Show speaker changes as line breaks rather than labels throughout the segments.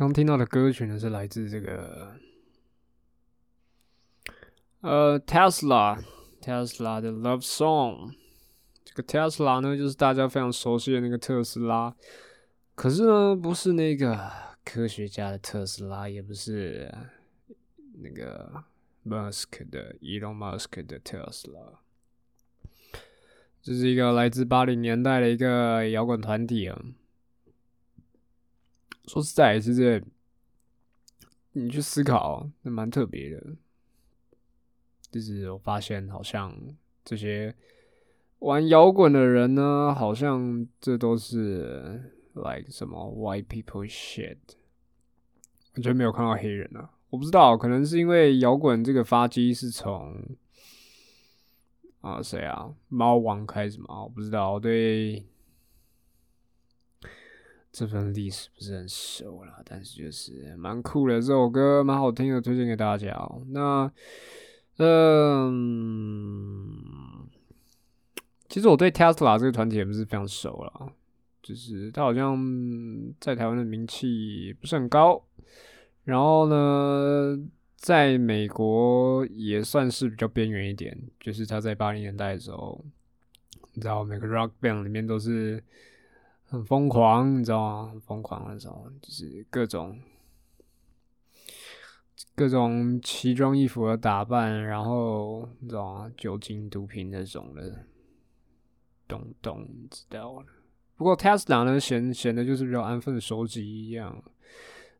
刚听到的歌曲呢是来自这个呃 Tesla Tesla 的 Love Song。这个 Tesla 呢，就是大家非常熟悉的那个特斯拉，可是呢，不是那个科学家的特斯拉，也不是那个 Musk 的 Elon Musk 的特斯拉。这是一个来自八零年代的一个摇滚团体啊。说实在，是这你去思考，那蛮特别的。就是我发现，好像这些玩摇滚的人呢，好像这都是 like 什么 white people shit。完全没有看到黑人啊！我不知道，可能是因为摇滚这个发迹是从啊谁啊猫王开始嘛？我不知道，对。这份历史不是很熟了，但是就是蛮酷的，这首歌蛮好听的，推荐给大家。那，嗯，其实我对 Tesla 这个团体也不是非常熟了，就是他好像在台湾的名气不是很高，然后呢，在美国也算是比较边缘一点，就是他在八零年代的时候，你知道每个 Rock Band 里面都是。很疯狂，你知道吗？很疯狂那种，就是各种各种奇装异服的打扮，然后你知道吗？酒精、毒品那种的，懂懂知道了。不过 Tesla 呢，显显得就是比较安分守己一样，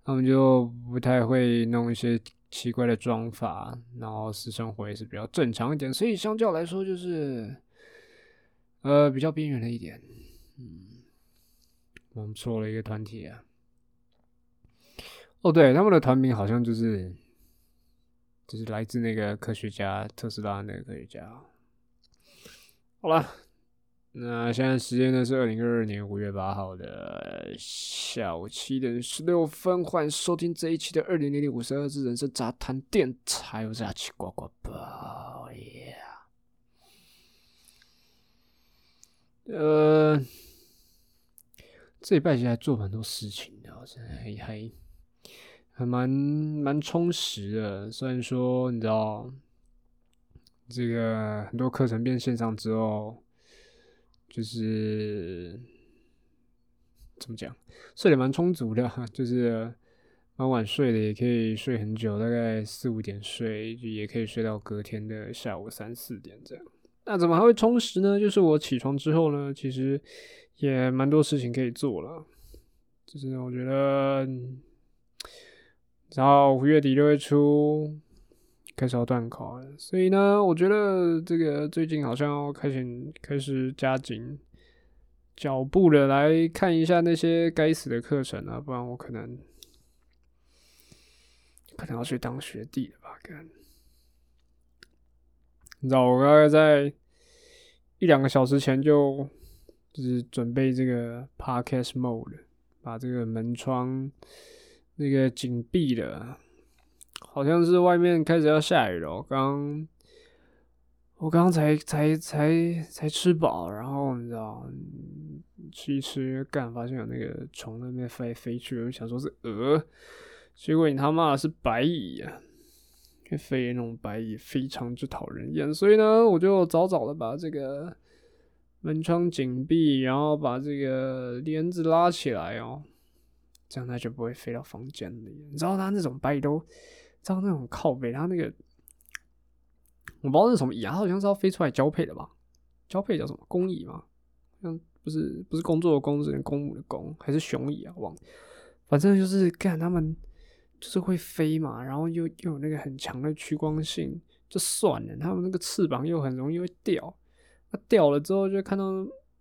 他们就不太会弄一些奇怪的装法，然后私生活也是比较正常一点，所以相较来说，就是呃比较边缘的一点，嗯。我们错了一个团体啊！哦，对，他们的团名好像就是，就是来自那个科学家特斯拉那个科学家。好了，那现在时间呢是二零二二年五月八号的下午七点十六分，欢迎收听这一期的二零零零五十二字人生杂谈电台，我是阿奇呱呱宝耶。呃。这礼拜其实还做蛮多事情的，还还还蛮蛮充实的。虽然说你知道，这个很多课程变线上之后，就是怎么讲，睡得蛮充足的，就是蛮晚睡的，也可以睡很久，大概四五点睡，也可以睡到隔天的下午三四点这样。那怎么还会充实呢？就是我起床之后呢，其实。也蛮多事情可以做了，就是我觉得，然后五月底六月初开始要断考了，所以呢，我觉得这个最近好像要开始开始加紧脚步的来看一下那些该死的课程啊，不然我可能可能要去当学弟了吧？干，你知道我大概在一两个小时前就。就是准备这个 podcast mode，把这个门窗那个紧闭的，好像是外面开始要下雨了。刚我刚才才才才吃饱，然后你知道吃一吃，干发现有那个虫那边飞飞去，我想说是鹅，结果你他妈的是白蚁啊！飞那种白蚁非常之讨人厌，所以呢，我就早早的把这个。门窗紧闭，然后把这个帘子拉起来哦，这样它就不会飞到房间里。你知道它那种白蚁都，知道那种靠背，它那个我不知道是什么蚁啊，它好像是要飞出来交配的吧？交配叫什么？公蚁吗？像不是不是工作的工，是公母的公，还是雄蚁啊？忘了，反正就是看它们就是会飞嘛，然后又又有那个很强的趋光性，就算了，它们那个翅膀又很容易会掉。它掉了之后，就看到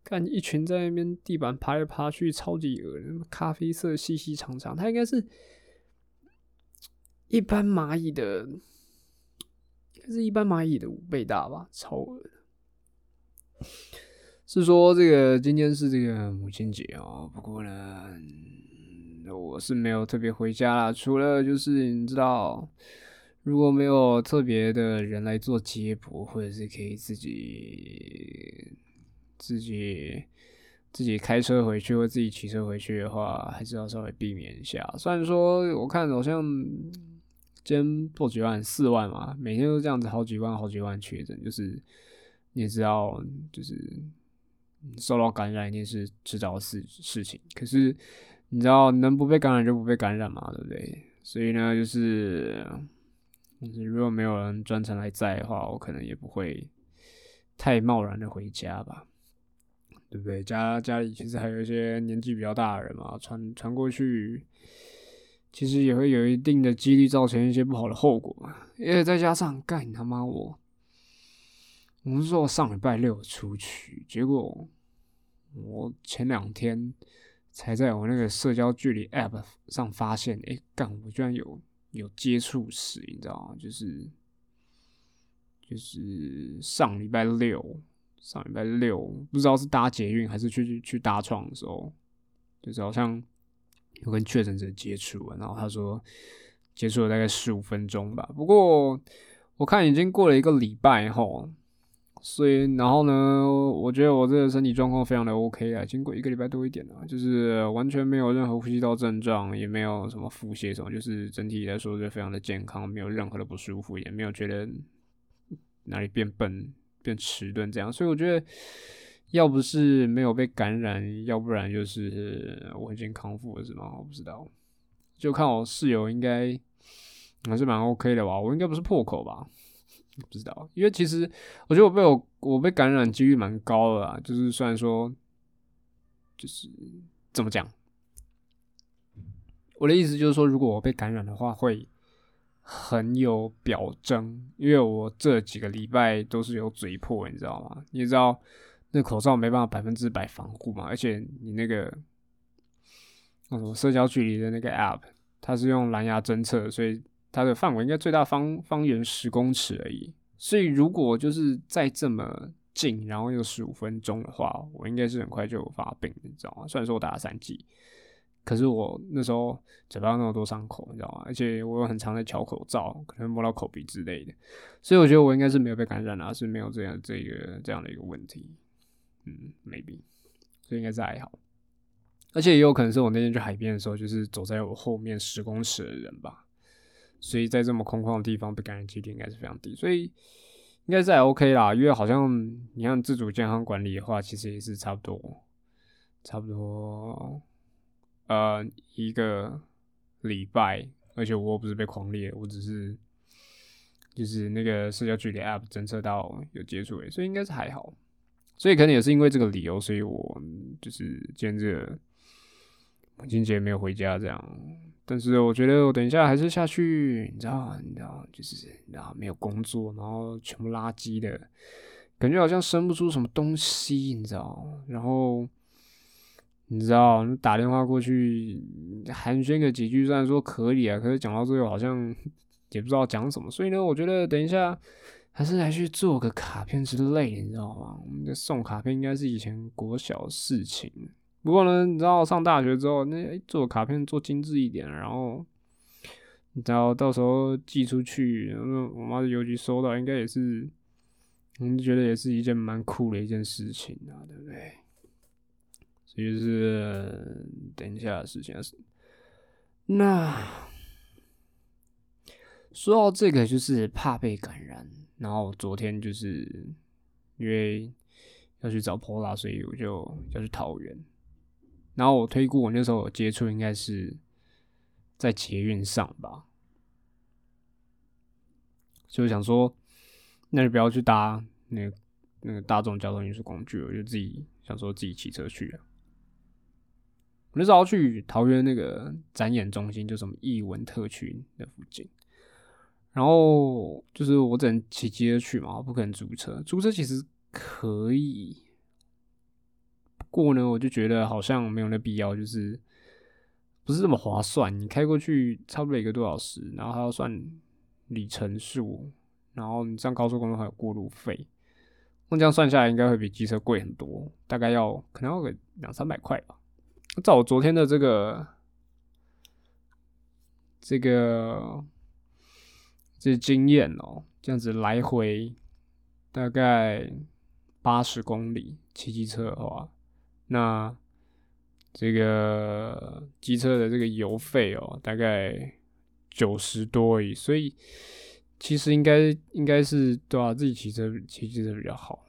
看一群在那边地板爬来爬去，超级恶心，咖啡色细细长长，它应该是一般蚂蚁的，应该是一般蚂蚁的五倍大吧，超恶是说这个今天是这个母亲节哦，不过呢，我是没有特别回家啦，除了就是你知道。如果没有特别的人来做接驳，或者是可以自己自己自己开车回去或自己骑车回去的话，还是要稍微避免一下。虽然说我看好像今破几万四万嘛，每天都这样子好几万好几万确诊，就是你也知道，就是受到感染一定是迟早的事事情。可是你知道能不被感染就不被感染嘛，对不对？所以呢，就是但是如果没有人专程来载的话，我可能也不会太贸然的回家吧。对不对？家家里其实还有一些年纪比较大的人嘛，传传过去，其实也会有一定的几率造成一些不好的后果嘛。因为再加上，干你他妈我，我们说上礼拜六出去，结果我前两天才在我那个社交距离 App 上发现，哎，干我居然有有接触史，你知道吗？就是就是上礼拜六。上礼拜六不知道是搭捷运还是去去搭创的时候，就是好像有跟确诊者接触，然后他说接触了大概十五分钟吧。不过我看已经过了一个礼拜后，所以然后呢，我觉得我这个身体状况非常的 OK 啊，经过一个礼拜多一点了，就是完全没有任何呼吸道症状，也没有什么腹泻什么，就是整体来说就非常的健康，没有任何的不舒服，也没有觉得哪里变笨。变迟钝这样，所以我觉得，要不是没有被感染，要不然就是我已经康复了，是吗？我不知道，就看我室友应该还是蛮 OK 的吧。我应该不是破口吧？不知道，因为其实我觉得我被我我被感染几率蛮高的。就是虽然说，就是怎么讲，我的意思就是说，如果我被感染的话，会。很有表征，因为我这几个礼拜都是有嘴破，你知道吗？你知道那口罩没办法百分之百防护嘛，而且你那个那什么社交距离的那个 App，它是用蓝牙侦测，所以它的范围应该最大方方圆十公尺而已。所以如果就是再这么近，然后又十五分钟的话，我应该是很快就有发病，你知道吗？虽然说我打了三剂。可是我那时候嘴巴那么多伤口，你知道吗？而且我有很长的嚼口罩，可能摸到口鼻之类的，所以我觉得我应该是没有被感染啊，是没有这样这个这样的一个问题。嗯，maybe，所以应该是还好。而且也有可能是我那天去海边的时候，就是走在我后面十公尺的人吧，所以在这么空旷的地方被感染几率应该是非常低，所以应该是还 OK 啦。因为好像你看自主健康管理的话，其实也是差不多，差不多。呃，一个礼拜，而且我不是被狂猎，我只是就是那个社交距离 App 侦测到有接触诶，所以应该是还好。所以可能也是因为这个理由，所以我就是今天这个母亲节没有回家这样。但是我觉得我等一下还是下去，你知道，你知道，就是然后没有工作，然后全部垃圾的感觉，好像生不出什么东西，你知道，然后。你知道，你打电话过去寒暄个几句，虽然说可以啊，可是讲到最后好像也不知道讲什么。所以呢，我觉得等一下还是来去做个卡片之类，你知道吗？我们的送卡片应该是以前国小事情。不过呢，你知道上大学之后，那做卡片做精致一点，然后你知道到时候寄出去，然后我妈的邮局收到，应该也是，我们觉得也是一件蛮酷的一件事情啊，对不对？就是等一下的事情是，那说到这个，就是怕被感染。然后昨天就是因为要去找 Pola，所以我就要去桃园。然后我推估我那时候接触应该是在捷运上吧，就想说，那就不要去搭那那个大众交通运输工具，我就自己想说自己骑车去啊。那时候去桃园那个展演中心，就什么艺文特区那附近，然后就是我只能骑机车去嘛，不可能租车。租车其实可以，过呢，我就觉得好像没有那必要，就是不是这么划算。你开过去差不多一个多小时，然后还要算里程数，然后你上高速公路还有过路费，那这样算下来应该会比机车贵很多，大概要可能要个两三百块吧。照我昨天的这个这个这经验哦，这样子来回大概八十公里骑机车的话，那这个机车的这个油费哦，大概九十多而已，所以其实应该应该是对吧？自己骑车骑机车比较好。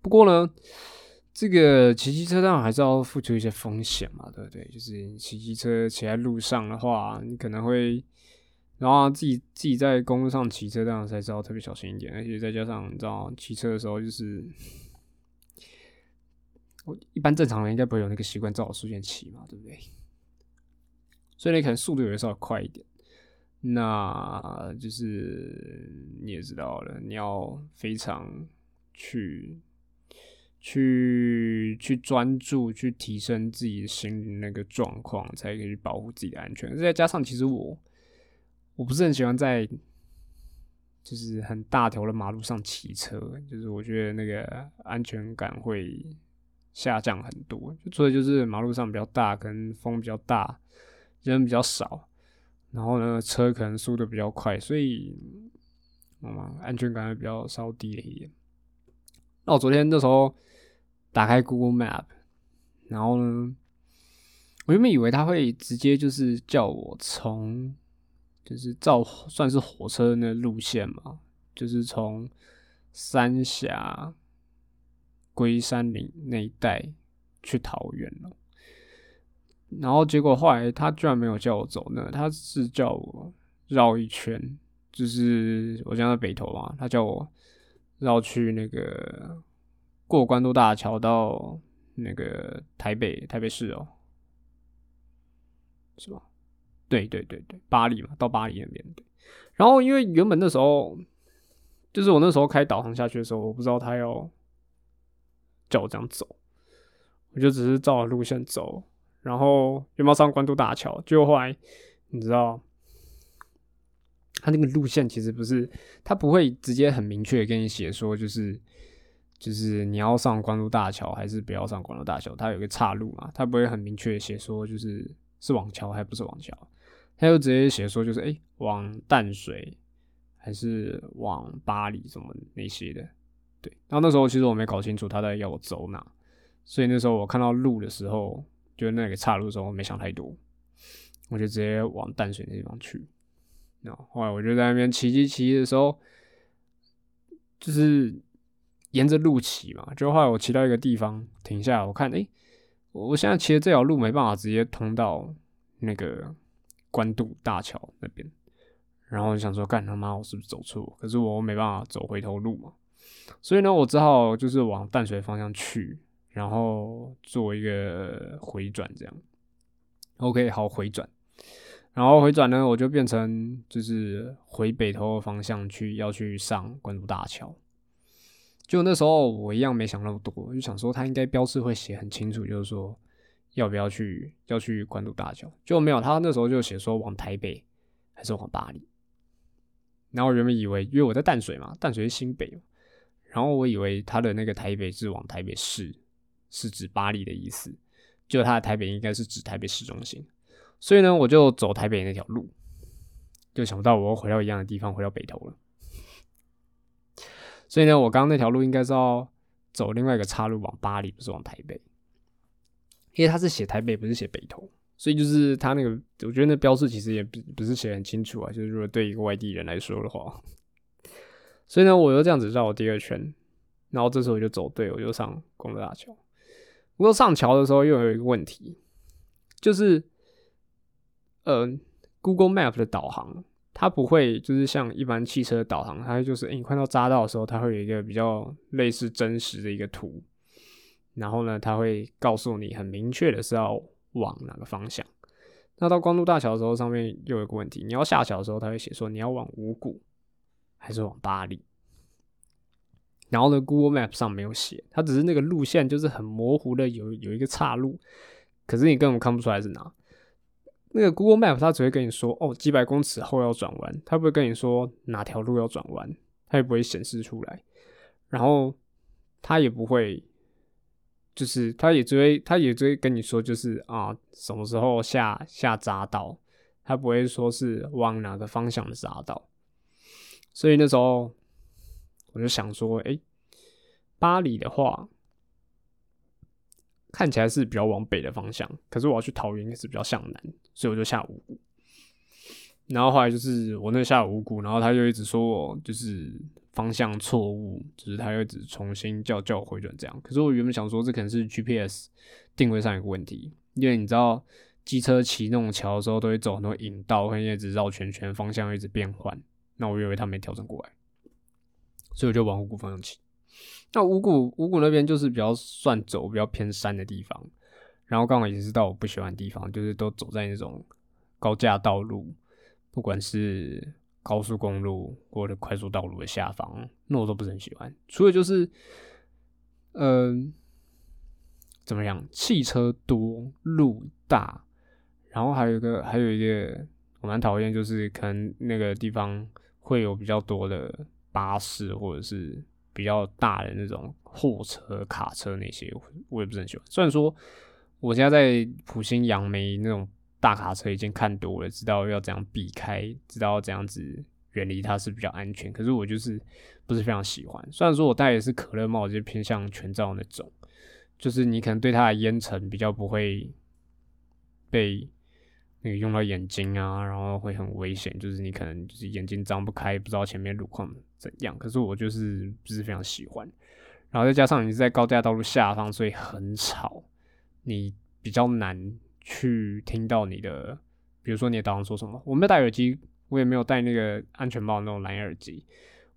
不过呢，这个骑机车当然还是要付出一些风险嘛，对不对？就是骑机车骑在路上的话，你可能会，然后自己自己在公路上骑车，当然才知道特别小心一点，而且再加上你知道骑车的时候就是。我一般正常人应该不会有那个习惯，照我速限骑嘛，对不对？所以你可能速度有的稍微快一点，那就是你也知道了，你要非常去去去专注，去提升自己心灵那个状况，才可以保护自己的安全。再加上，其实我我不是很喜欢在就是很大条的马路上骑车，就是我觉得那个安全感会。下降很多，就除了就是马路上比较大，跟风比较大，人比较少，然后呢，车可能速度比较快，所以，嗯，安全感比较稍低了一点。那我昨天那时候打开 Google Map，然后呢，我原本以为他会直接就是叫我从，就是照算是火车那路线嘛，就是从三峡。龟山岭那一带去桃园了，然后结果后来他居然没有叫我走呢，他是叫我绕一圈，就是我家在北投嘛，他叫我绕去那个过关渡大桥到那个台北台北市哦，是吧？对对对对，巴黎嘛，到巴黎那边。然后因为原本那时候就是我那时候开导航下去的时候，我不知道他要。叫我这样走，我就只是照着路线走，然后有没有上关渡大桥？结果后来你知道，他那个路线其实不是，他不会直接很明确跟你写说，就是就是你要上关渡大桥还是不要上关渡大桥？他有个岔路嘛，他不会很明确写说就是是往桥还不是往桥，他就直接写说就是哎往淡水还是往巴黎什么那些的。对，然后那时候其实我没搞清楚他在要我走哪，所以那时候我看到路的时候，就那个岔路的时候，我没想太多，我就直接往淡水那地方去。然后后来我就在那边骑骑骑的时候，就是沿着路骑嘛，就后来我骑到一个地方停下，我看，哎，我现在骑的这条路没办法直接通到那个关渡大桥那边，然后我想说，干他妈，我是不是走错？可是我没办法走回头路嘛。所以呢，我只好就是往淡水方向去，然后做一个回转，这样。OK，好回转，然后回转呢，我就变成就是回北投的方向去，要去上关渡大桥。就那时候我一样没想那么多，就想说他应该标志会写很清楚，就是说要不要去要去关渡大桥，就没有他那时候就写说往台北还是往巴黎。然后原本以为，因为我在淡水嘛，淡水是新北。然后我以为他的那个台北是往台北市，是指巴黎的意思，就他的台北应该是指台北市中心，所以呢，我就走台北那条路，就想不到我又回到一样的地方，回到北投了。所以呢，我刚刚那条路应该是要走另外一个岔路往巴黎，不是往台北，因为他是写台北，不是写北投，所以就是他那个，我觉得那标志其实也不不是写很清楚啊，就是如果对一个外地人来说的话。所以呢，我就这样子绕了第二圈，然后这时候我就走对，我就上公路大桥。不过上桥的时候又有一个问题，就是呃，Google Map 的导航它不会就是像一般汽车的导航，它就是你快到匝道的时候，它会有一个比较类似真实的一个图，然后呢，它会告诉你很明确的是要往哪个方向。那到光路大桥的时候，上面又有一个问题，你要下桥的时候，它会写说你要往五谷。还是往巴黎，然后呢？Google Map 上没有写，它只是那个路线就是很模糊的，有有一个岔路，可是你根本看不出来是哪。那个 Google Map 它只会跟你说，哦，几百公尺后要转弯，它不会跟你说哪条路要转弯，它也不会显示出来。然后它也不会，就是它也只会，它也只会跟你说，就是啊，什么时候下下匝道，它不会说是往哪个方向的匝道。所以那时候我就想说，哎，巴黎的话，看起来是比较往北的方向，可是我要去桃园也是比较向南，所以我就下五股。然后后来就是我那下五股，然后他就一直说我就是方向错误，就是他又一直重新叫叫我回转这样。可是我原本想说这可能是 GPS 定位上有个问题，因为你知道机车骑那种桥的时候都会走很多引道，会一直绕圈圈，方向一直变换。那我以为他没调整过来，所以我就往五谷方向骑。那五谷五谷那边就是比较算走比较偏山的地方，然后刚好也是到我不喜欢的地方，就是都走在那种高架道路。不管是高速公路或者快速道路的下方，那我都不是很喜欢。除了就是，嗯，怎么样？汽车多，路大，然后还有一个，还有一个我蛮讨厌，就是可能那个地方会有比较多的巴士或者是比较大的那种货车、卡车那些，我也不是很喜欢。虽然说我现在在普星杨梅那种。大卡车已经看多了，知道要怎样避开，知道怎样子远离它是比较安全。可是我就是不是非常喜欢。虽然说我戴的是可乐帽，就偏向全罩那种，就是你可能对它的烟尘比较不会被那个用到眼睛啊，然后会很危险。就是你可能就是眼睛张不开，不知道前面路况怎样。可是我就是不是非常喜欢。然后再加上你是在高架道路下方，所以很吵，你比较难。去听到你的，比如说你的导航说什么，我没有戴耳机，我也没有戴那个安全帽那种蓝牙耳机，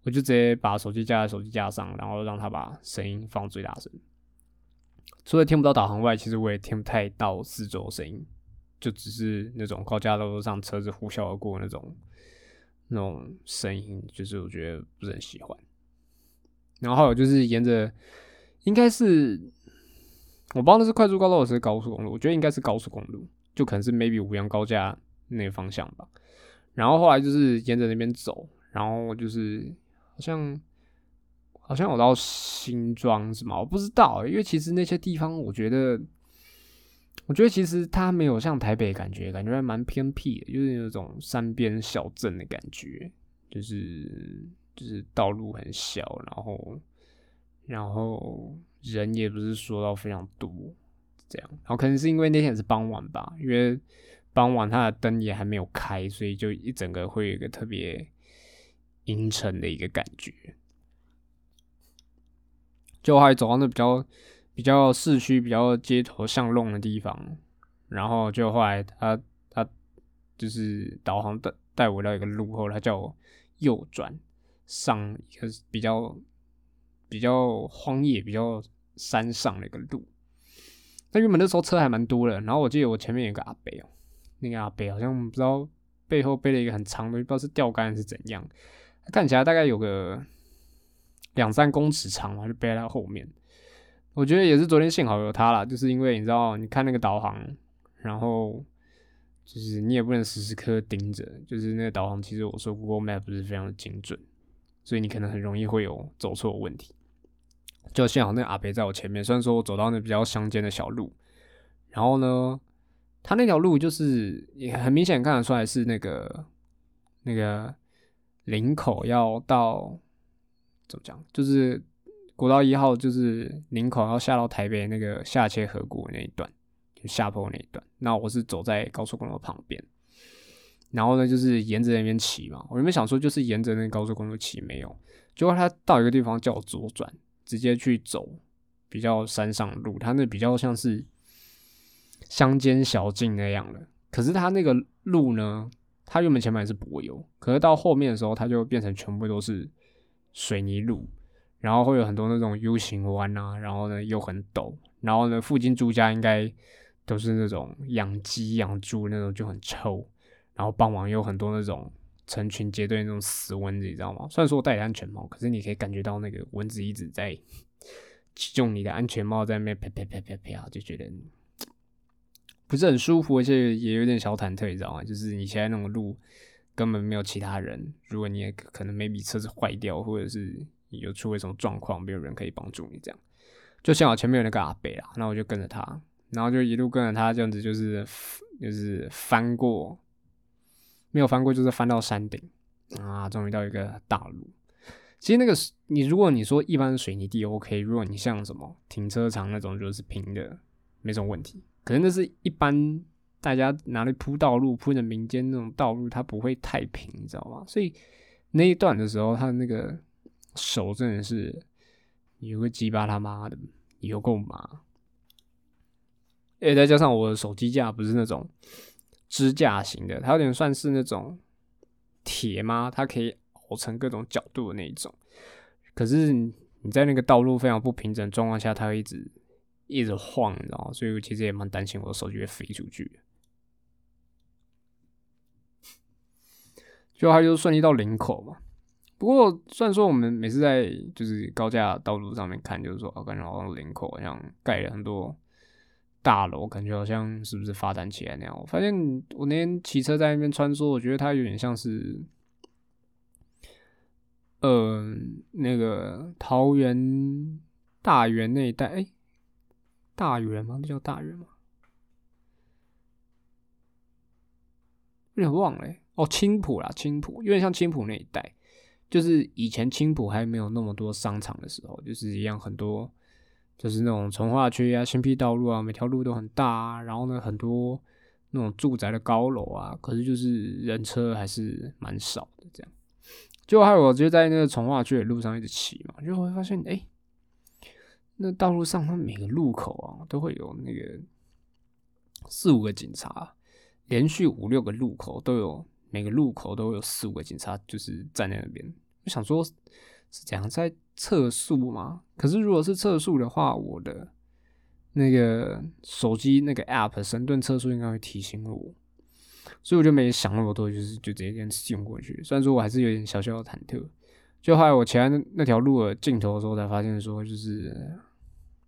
我就直接把手机架在手机架上，然后让它把声音放最大声。除了听不到导航外，其实我也听不太到四周声音，就只是那种高架道路上车子呼啸而过那种那种声音，就是我觉得不是很喜欢。然后还有就是沿着，应该是。我不知道那是快速高路还是高速公路，我觉得应该是高速公路，就可能是 maybe 五羊高架那个方向吧。然后后来就是沿着那边走，然后就是好像好像我到新庄是吗？我不知道，因为其实那些地方我觉得，我觉得其实它没有像台北感觉，感觉还蛮偏僻的，就是那种山边小镇的感觉，就是就是道路很小，然后然后。人也不是说到非常多，这样，然后可能是因为那天是傍晚吧，因为傍晚它的灯也还没有开，所以就一整个会有一个特别阴沉的一个感觉。就还走到那比较比较市区、比较街头巷弄的地方，然后就后来他他就是导航带带我到一个路后，他叫我右转上一个比较。比较荒野、比较山上的一个路，那原本那时候车还蛮多的。然后我记得我前面有个阿伯哦，那个阿伯好像不知道背后背了一个很长的，不知道是钓竿还是怎样，看起来大概有个两三公尺长嘛，就背在他后面。我觉得也是昨天幸好有他了，就是因为你知道，你看那个导航，然后就是你也不能时时刻盯着，就是那个导航其实我说 Google Map 不是非常的精准，所以你可能很容易会有走错问题。就幸好那个阿伯在我前面，虽然说我走到那比较乡间的小路，然后呢，他那条路就是也很明显看得出来是那个那个林口要到怎么讲，就是国道一号，就是林口要下到台北那个下切河谷那一段，就下坡那一段。那我是走在高速公路旁边，然后呢，就是沿着那边骑嘛。我原本想说就是沿着那高速公路骑，没有，结果他到一个地方叫我左转。直接去走比较山上路，它那比较像是乡间小径那样的。可是它那个路呢，它原本前面是柏油，可是到后面的时候，它就变成全部都是水泥路，然后会有很多那种 U 型弯啊，然后呢又很陡，然后呢附近住家应该都是那种养鸡养猪那种就很臭，然后傍晚有很多那种。成群结队那种死蚊子，你知道吗？虽然说我戴安全帽，可是你可以感觉到那个蚊子一直在用你的安全帽在那边啪啪啪啪啪，就觉得 不是很舒服，而且也有点小忐忑，你知道吗？就是你现在那种路根本没有其他人，如果你也可能 maybe 车子坏掉，或者是有出了什么状况，没有人可以帮助你，这样就像我前面有那个阿北啦，那我就跟着他，然后就一路跟着他，这样子就是就是翻过。没有翻过，就是翻到山顶啊！终于到一个大路。其实那个你，如果你说一般水泥地 OK，如果你像什么停车场那种就是平的没什么问题。可能那是一般大家拿来铺道路、铺的民间那种道路，它不会太平，你知道吗？所以那一段的时候，他的那个手真的是有个鸡巴他妈的有够麻。诶，再加上我的手机架不是那种支架型的，它有点算是那种铁吗？它可以熬成各种角度的那一种。可是你在那个道路非常不平整状况下，它会一直一直晃，你知道吗？所以我其实也蛮担心我的手机会飞出去。就它就顺利到领口嘛。不过虽然说我们每次在就是高架道路上面看，就是说感觉好像林口好像盖了很多。大楼感觉好像是不是发展起来那样？我发现我那天骑车在那边穿梭，我觉得它有点像是，呃，那个桃园大园那一带，哎，大园吗？那叫大园吗？有点忘了，哦，青浦啦，青浦，有点像青浦那一带，就是以前青浦还没有那么多商场的时候，就是一样很多。就是那种从化区啊、新辟道路啊，每条路都很大啊，然后呢，很多那种住宅的高楼啊，可是就是人车还是蛮少的。这样，就还有我就在那个从化区的路上一直骑嘛，就会发现，哎，那道路上它每个路口啊，都会有那个四五个警察，连续五六个路口都有，每个路口都有四五个警察，就是站在那边。我想说，是怎样在？测速吗？可是如果是测速的话，我的那个手机那个 App 神盾测速应该会提醒我，所以我就没想那么多，就是就直接这样用过去。虽然说我还是有点小小的忐忑。就后来我前那条路的尽头的时候，才发现说，就是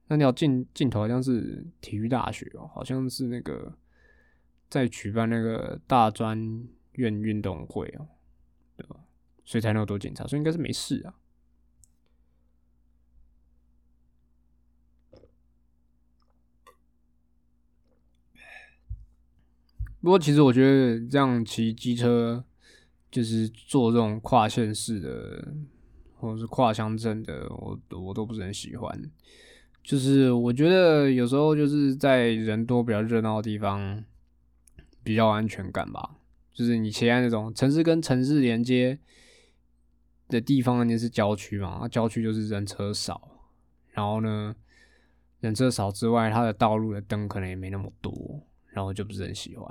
那条尽尽头好像是体育大学哦，好像是那个在举办那个大专院运动会哦，对吧？所以才那么多警察，所以应该是没事啊。不过，其实我觉得这样骑机车，就是做这种跨县市的，或者是跨乡镇的，我我都不是很喜欢。就是我觉得有时候就是在人多、比较热闹的地方，比较安全感吧。就是你骑在那种城市跟城市连接的地方，那是郊区嘛，郊区就是人车少，然后呢，人车少之外，它的道路的灯可能也没那么多。然后就不是很喜欢，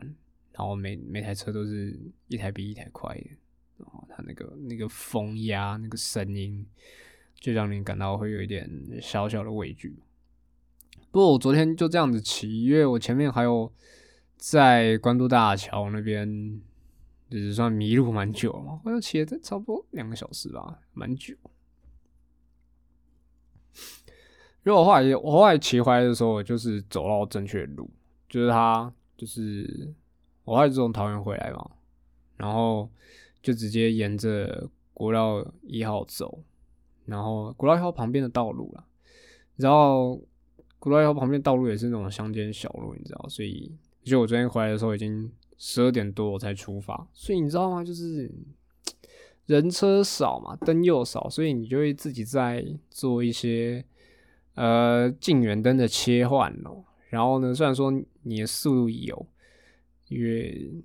然后每每台车都是一台比一台快的，然后它那个那个风压那个声音，就让你感到会有一点小小的畏惧。不过我昨天就这样子骑，因为我前面还有在关渡大桥那边，就是算迷路蛮久嘛，我要骑了差不多两个小时吧，蛮久。如果后来我后来骑回来的时候，就是走到正确的路。就是他，就是我还是从桃园回来嘛，然后就直接沿着国道一号走，然后国道一号旁边的道路了，然后国道一号旁边道路也是那种乡间小路，你知道，所以就我昨天回来的时候已经十二点多我才出发，所以你知道吗？就是 人车少嘛，灯又少，所以你就会自己在做一些呃近远灯的切换咯。然后呢，虽然说你的速度有，因为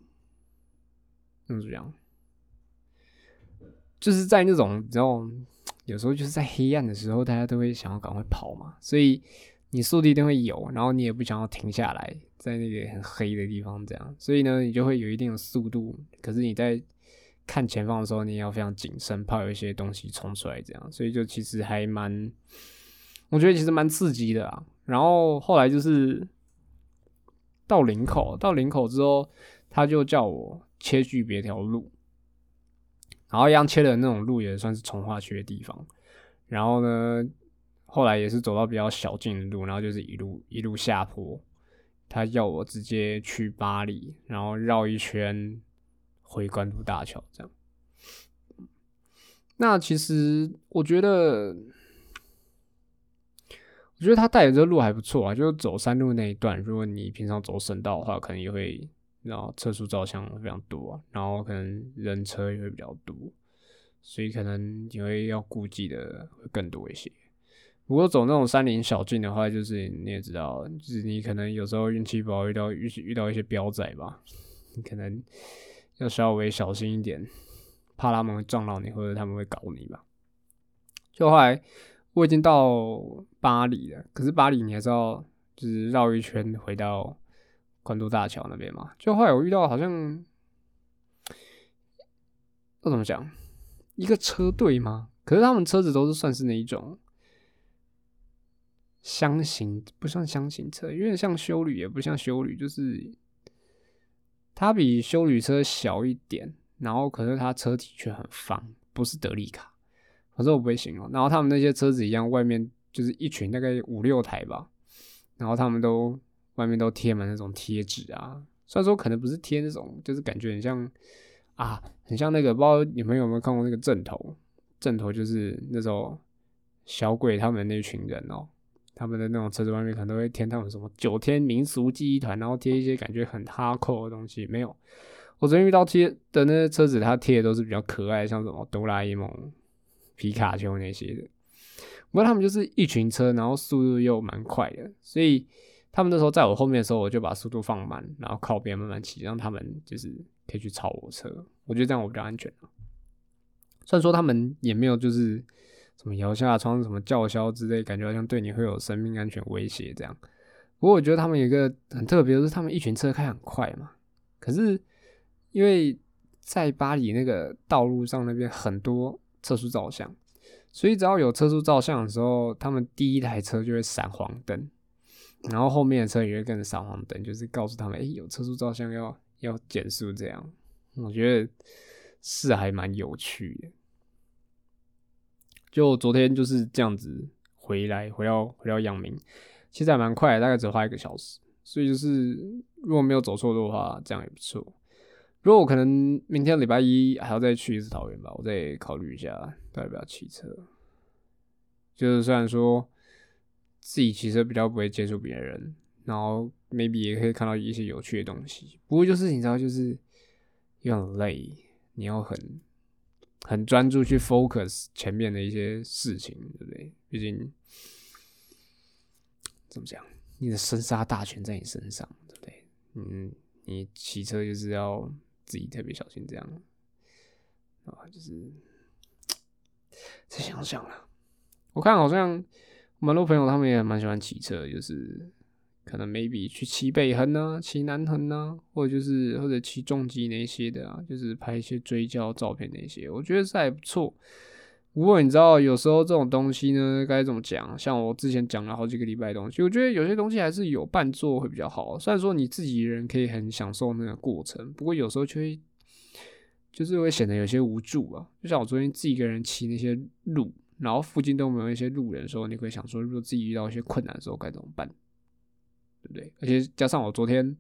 怎么讲，就是在那种然后有时候就是在黑暗的时候，大家都会想要赶快跑嘛，所以你速度一定会有，然后你也不想要停下来，在那个很黑的地方这样，所以呢，你就会有一定的速度。可是你在看前方的时候，你也要非常谨慎，怕有一些东西冲出来这样，所以就其实还蛮，我觉得其实蛮刺激的啊。然后后来就是到林口，到林口之后，他就叫我切去别条路，然后一样切的那种路也算是从化区的地方。然后呢，后来也是走到比较小径的路，然后就是一路一路下坡，他要我直接去巴黎，然后绕一圈回关渡大桥这样。那其实我觉得。我觉得他带的这个路还不错啊，就是走山路那一段。如果你平常走省道的话，可能也会，然后测速照相非常多啊，然后可能人车也会比较多，所以可能你会要顾忌的会更多一些。如果走那种山林小径的话，就是你也知道，就是你可能有时候运气不好，遇到遇遇到一些彪仔吧，你可能要稍微小心一点，怕他们会撞到你，或者他们会搞你吧。就后来我已经到巴黎了，可是巴黎你还是要就是绕一圈回到关渡大桥那边嘛。就后来我遇到好像要怎么讲，一个车队吗？可是他们车子都是算是那一种。箱型不算箱型车，有点像修旅，也不像修旅，就是它比修旅车小一点，然后可是它车体却很方，不是德利卡，反正我不会形容。然后他们那些车子一样，外面就是一群大概五六台吧，然后他们都外面都贴满那种贴纸啊，虽然说可能不是贴那种，就是感觉很像啊，很像那个，不知道你们有没有看过那个正头？正头就是那种小鬼他们那群人哦。他们的那种车子外面可能都会贴他们什么九天民俗记忆团，然后贴一些感觉很哈扣的东西。没有，我昨天遇到贴的那些车子，它贴的都是比较可爱，像什么哆啦 A 梦、皮卡丘那些的。不过他们就是一群车，然后速度又蛮快的，所以他们那时候在我后面的时候，我就把速度放慢，然后靠边慢慢骑，让他们就是可以去超我车。我觉得这样我比较安全虽然说他们也没有就是。什么摇下窗、什么叫嚣之类，感觉好像对你会有生命安全威胁这样。不过我觉得他们有一个很特别，是他们一群车开很快嘛。可是因为在巴黎那个道路上那边很多测速照相，所以只要有测速照相的时候，他们第一台车就会闪黄灯，然后后面的车也会跟着闪黄灯，就是告诉他们，哎，有测速照相要要减速这样。我觉得是还蛮有趣的。就昨天就是这样子回来，回到回到阳明，其实还蛮快，大概只花一个小时。所以就是如果没有走错路的话，这样也不错。如果我可能明天礼拜一还要再去一次桃园吧，我再考虑一下到要不要骑车。就是虽然说自己骑车比较不会接触别人，然后 maybe 也可以看到一些有趣的东西，不过就是你知道，就是有点累，你要很。很专注去 focus 前面的一些事情，对不对？毕竟怎么讲，你的生杀大权在你身上，对不对？嗯，你骑车就是要自己特别小心，这样啊，就是再想想了。我看好像蛮多朋友他们也蛮喜欢骑车，就是。可能 maybe 去骑北横呢，骑南横呢，或者就是或者骑重机那些的啊，就是拍一些追焦照片那些，我觉得是还不错。不过你知道，有时候这种东西呢，该怎么讲？像我之前讲了好几个礼拜的东西，我觉得有些东西还是有伴做会比较好。虽然说你自己人可以很享受那个过程，不过有时候却会就是会显得有些无助啊。就像我昨天自己一个人骑那些路，然后附近都没有一些路人的时候，你会想说，如果自己遇到一些困难的时候该怎么办？对不对？而且加上我昨天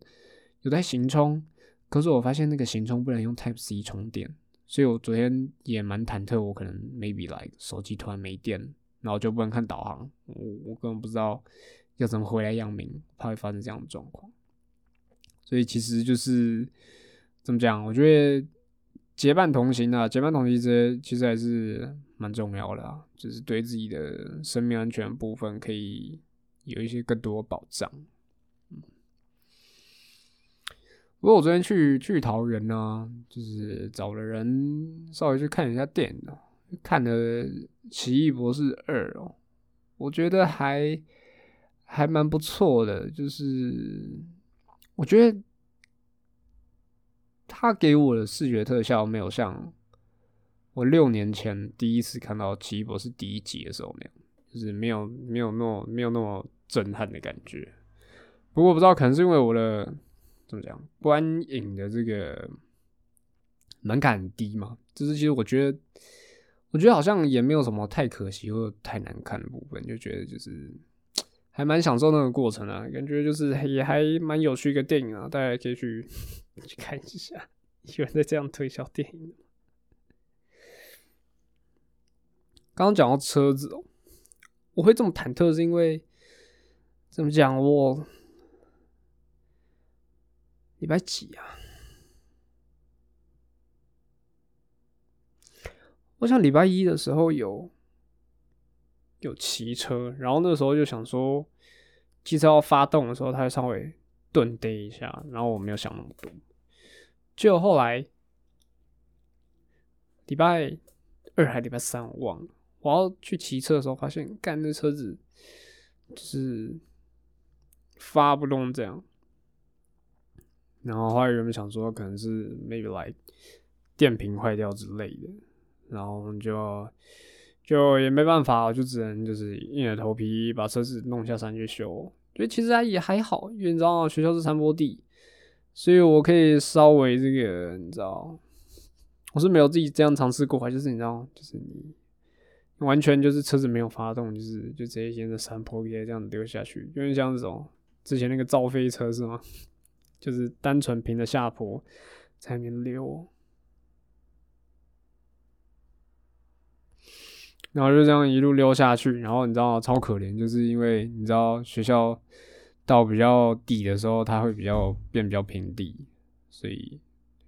有在行充，可是我发现那个行充不能用 Type C 充电，所以我昨天也蛮忐忑。我可能 maybe 来手机突然没电，然后就不能看导航，我我根本不知道要怎么回来阳明，怕会发生这样的状况。所以其实就是怎么讲？我觉得结伴同行啊，结伴同行这其实还是蛮重要的啊，就是对自己的生命安全部分可以有一些更多保障。不过我昨天去去桃园呢，就是找了人稍微去看一下电影，看了《奇异博士二》哦，我觉得还还蛮不错的，就是我觉得他给我的视觉特效没有像我六年前第一次看到《奇异博士》第一集的时候那样，就是没有没有那么没有那么震撼的感觉。不过不知道可能是因为我的。怎么讲？观影的这个门槛低嘛？就是其实我觉得，我觉得好像也没有什么太可惜或太难看的部分，就觉得就是 还蛮享受那个过程啊，感觉就是也还蛮有趣一个电影啊，大家可以去 去看一下。有人在这样推销电影。刚刚讲到车子哦，我会这么忐忑，是因为怎么讲我。礼拜几啊？我想礼拜一的时候有有骑车，然后那时候就想说，机车要发动的时候，它会稍微顿跌一下，然后我没有想那么多。就后来礼拜二还礼拜三我忘了，我要去骑车的时候，发现干那车子就是发不动这样。然后后来原本想说，可能是 maybe like 电瓶坏掉之类的，然后就就也没办法，就只能就是硬着头皮把车子弄下山去修。觉得其实也还好，因为你知道学校是山坡地，所以我可以稍微这个你知道，我是没有自己这样尝试过，就是你知道，就是你完全就是车子没有发动，就是就直接沿着山坡直接这样丢下去，有点像这种之前那个造飞车是吗？就是单纯凭着下坡在那边溜，然后就这样一路溜下去，然后你知道超可怜，就是因为你知道学校到比较底的时候，它会比较变比较平地，所以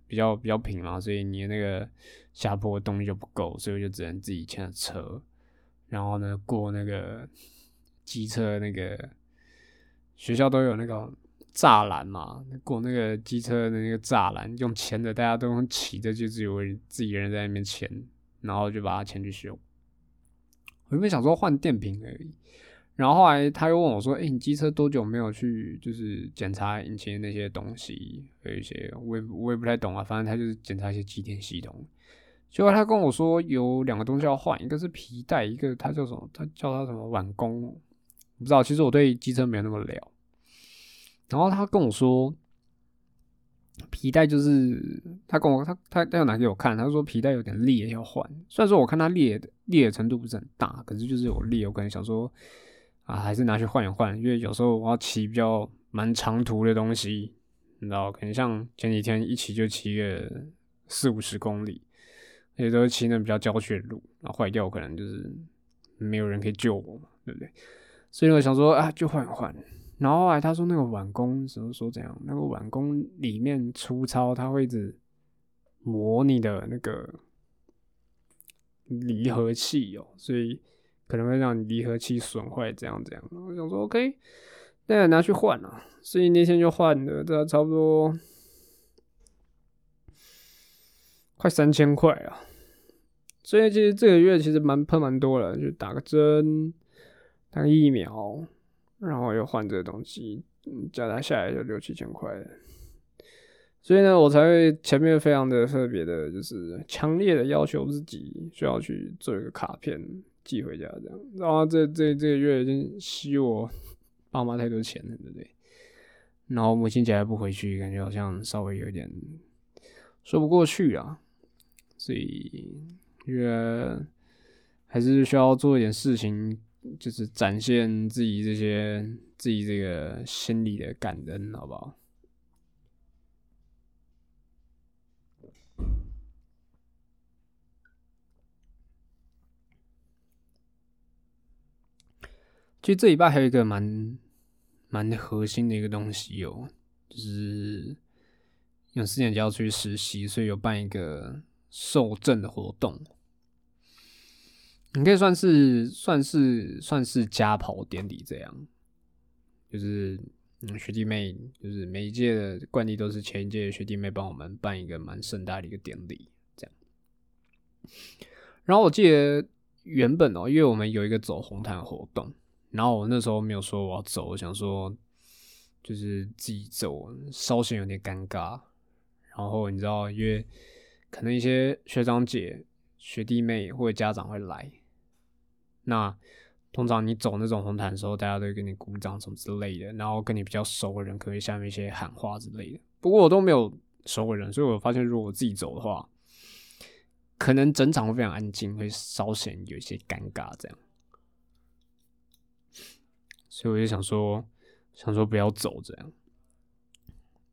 比较比较平嘛，所以你那个下坡动力就不够，所以就只能自己牵着车，然后呢过那个机车那个学校都有那个。栅栏嘛，过那个机车的那个栅栏，用钳的，大家都用骑的，就只有自己人在那边钳，然后就把它牵去修。我原本想说换电瓶而已，然后后来他又问我说：“哎，你机车多久没有去就是检查引擎那些东西？有一些我也我也不太懂啊，反正他就是检查一些机电系统。结果他跟我说有两个东西要换，一个是皮带，一个他叫什么？他叫他什么碗工？不知道。其实我对机车没有那么了。然后他跟我说，皮带就是他跟我他他他要拿给我看，他说皮带有点裂要换。虽然说我看他裂的裂的程度不是很大，可是就是有裂，我可能想说啊，还是拿去换一换，因为有时候我要骑比较蛮长途的东西，你知道，可能像前几天一骑就骑个四五十公里，而且都是骑那比较郊区的路，然后坏掉可能就是没有人可以救我嘛，对不对？所以我想说啊，就换一换。然后后来他说那个碗工什么说怎样？那个碗工里面粗糙，它会一直磨你的那个离合器哦，所以可能会让你离合器损坏，这样这样。我想说 OK，那拿去换了，所以那天就换了，这差不多快三千块啊。所以其实这个月其实蛮喷蛮多了，就打个针，打个疫苗。然后又换这个东西，嗯，加它下来就六七千块，所以呢，我才会前面非常的特别的，就是强烈的要求自己需要去做一个卡片寄回家，这样。然后这这这个月已经吸我爸妈太多钱了，对不对？然后母亲节还不回去，感觉好像稍微有点说不过去啊，所以觉得还是需要做一点事情。就是展现自己这些自己这个心里的感恩，好不好？其实这礼拜还有一个蛮蛮核心的一个东西哦，就是有四年就要出去实习，所以有办一个受证的活动。你可以算是算是算是加跑典礼这样，就是嗯学弟妹，就是每一届的惯例都是前一届学弟妹帮我们办一个蛮盛大的一个典礼这样。然后我记得原本哦，因为我们有一个走红毯活动，然后我那时候没有说我要走，我想说就是自己走，稍显有点尴尬。然后你知道，因为可能一些学长姐、学弟妹或者家长会来。那通常你走那种红毯的时候，大家都会给你鼓掌什么之类的，然后跟你比较熟的人可以下面一些喊话之类的。不过我都没有熟的人，所以我发现如果我自己走的话，可能整场会非常安静，会稍显有一些尴尬这样。所以我就想说，想说不要走这样。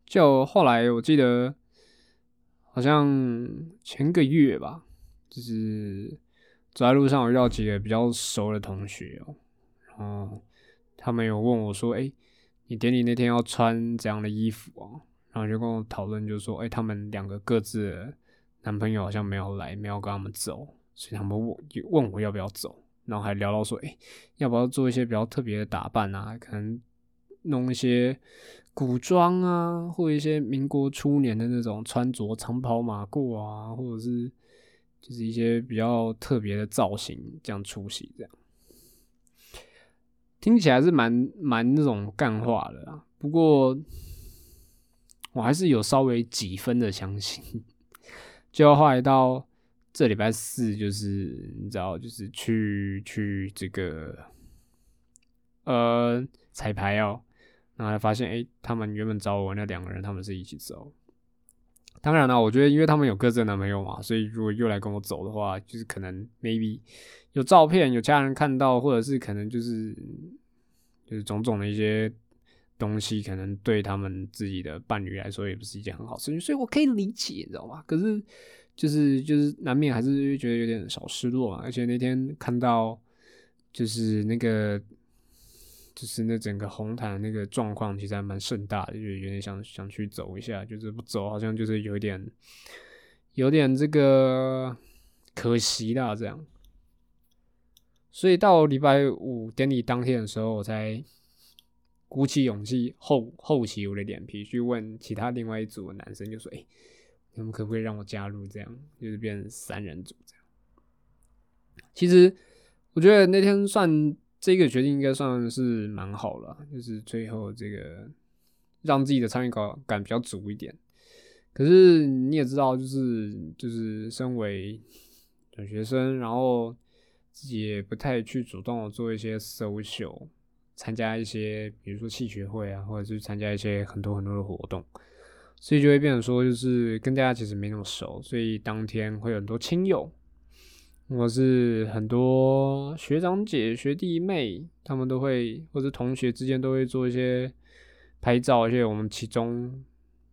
就后来我记得好像前个月吧，就是。走在路上，我遇到几个比较熟的同学哦，然后他们有问我说：“哎，你典礼那天要穿怎样的衣服啊？”然后就跟我讨论，就说：“哎，他们两个各自的男朋友好像没有来，没有跟他们走，所以他们问问我要不要走。”然后还聊到说，哎，要不要做一些比较特别的打扮啊？可能弄一些古装啊，或一些民国初年的那种穿着长袍马褂啊，或者是就是一些比较特别的造型这样出席，这样听起来是蛮蛮那种干话的啊。不过我还是有稍微几分的相信，就要画到。这礼拜四就是你知道，就是去去这个呃彩排哦，然后发现哎，他们原本找我那两个人，他们是一起走。当然了，我觉得因为他们有各自的男朋友嘛，所以如果又来跟我走的话，就是可能 maybe 有照片有家人看到，或者是可能就是就是种种的一些东西，可能对他们自己的伴侣来说也不是一件很好事情，所以我可以理解，你知道吗？可是。就是就是难免还是觉得有点小失落嘛，而且那天看到就是那个就是那整个红毯那个状况其实还蛮盛大的，就有点想想去走一下，就是不走好像就是有点有点这个可惜啦这样。所以到礼拜五典礼当天的时候，我才鼓起勇气厚厚起我的脸皮去问其他另外一组的男生，就说：“哎。”你们可不可以让我加入？这样就是变成三人组这样。其实我觉得那天算这个决定应该算是蛮好了，就是最后这个让自己的参与感感比较足一点。可是你也知道，就是就是身为转学生，然后自己也不太去主动做一些 social，参加一些比如说戏学会啊，或者是参加一些很多很多的活动。所以就会变成说，就是跟大家其实没那么熟，所以当天会有很多亲友，或是很多学长姐、学弟妹，他们都会，或者同学之间都会做一些拍照，而且我们其中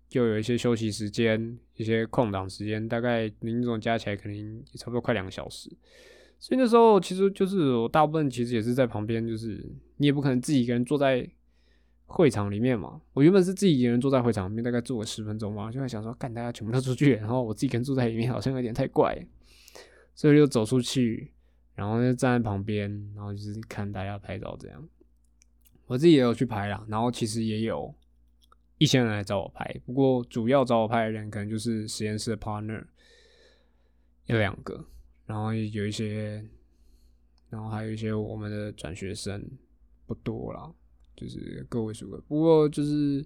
就有一些休息时间、一些空档时间，大概林总加起来可能也差不多快两个小时。所以那时候其实就是我大部分其实也是在旁边，就是你也不可能自己一个人坐在。会场里面嘛，我原本是自己一个人坐在会场里面，大概坐了十分钟嘛，就在想说，干大家全部都出去，然后我自己一个人坐在里面，好像有点太怪，所以就走出去，然后就站在旁边，然后就是看大家拍照这样。我自己也有去拍啦，然后其实也有一些人来找我拍，不过主要找我拍的人可能就是实验室的 partner 有两个，然后有一些，然后还有一些我们的转学生不多啦。就是个位数的，不过就是，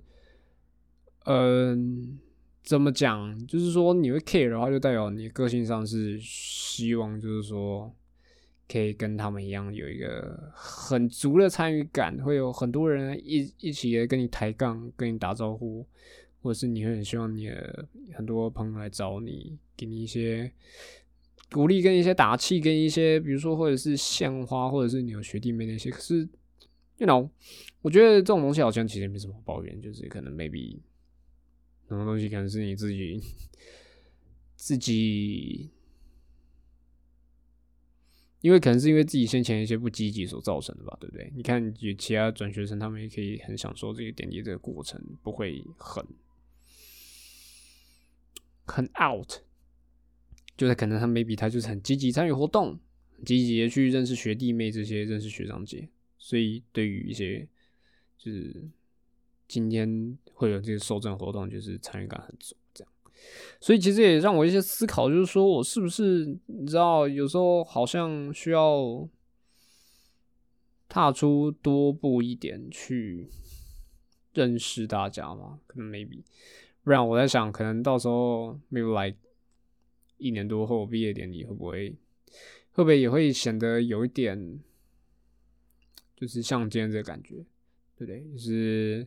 嗯，怎么讲？就是说你会 care 的话，就代表你个性上是希望，就是说可以跟他们一样有一个很足的参与感，会有很多人一一起跟你抬杠，跟你打招呼，或者是你会很希望你的很多朋友来找你，给你一些鼓励，跟一些打气，跟一些比如说或者是献花，或者是你有学弟妹那些，可是。You know，我觉得这种东西好像其实没什么抱怨，就是可能 maybe 很多东西可能是你自己自己，因为可能是因为自己先前一些不积极所造成的吧，对不对？你看有其他转学生，他们也可以很享受这个点滴这个过程，不会很很 out，就是可能他 maybe 他就是很积极参与活动，积极的去认识学弟妹这些，认识学长姐。所以，对于一些就是今天会有这些受证活动，就是参与感很足，这样。所以，其实也让我一些思考，就是说我是不是你知道，有时候好像需要踏出多步一点去认识大家嘛？可能 maybe，不然我在想，可能到时候 maybe 来一年多后毕业典礼会不会会不会也会显得有一点。就是像今天这感觉，对不对？就是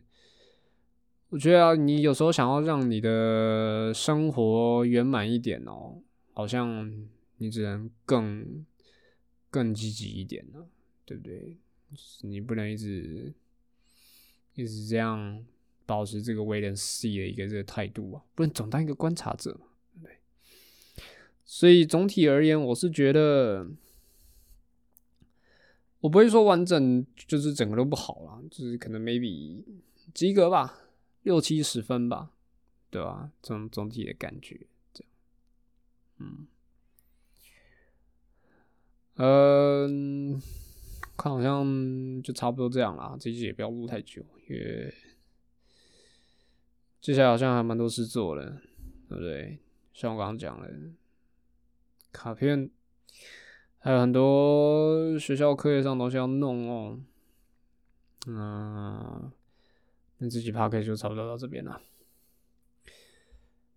我觉得啊你有时候想要让你的生活圆满一点哦，好像你只能更更积极一点呢，对不对？你不能一直一直这样保持这个 wait and see 的一个这个态度啊，不能总当一个观察者，对。所以总体而言，我是觉得。我不会说完整，就是整个都不好了，就是可能 maybe 及格吧，六七十分吧，对吧？总总体的感觉这样，嗯，嗯，看好像就差不多这样啦，这期也不要录太久，因为接下来好像还蛮多事做的，对不对？像我刚刚讲的，卡片还有很多学校课业上东西要弄哦。嗯，那这期 p o d 就差不多到这边了。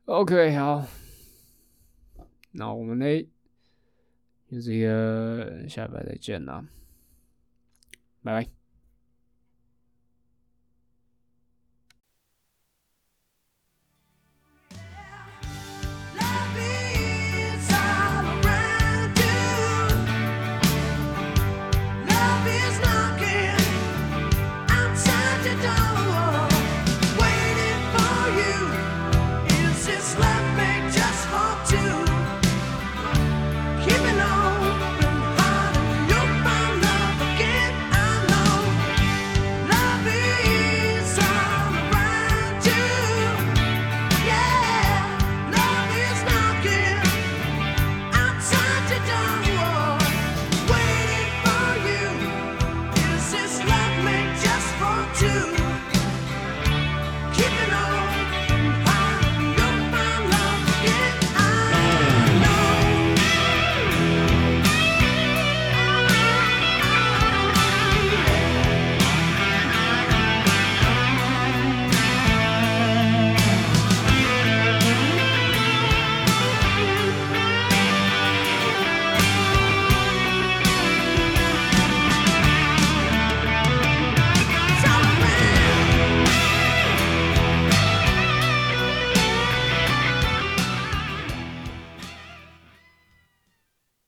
OK，好，那我们呢，就这个下礼拜再见了，拜拜。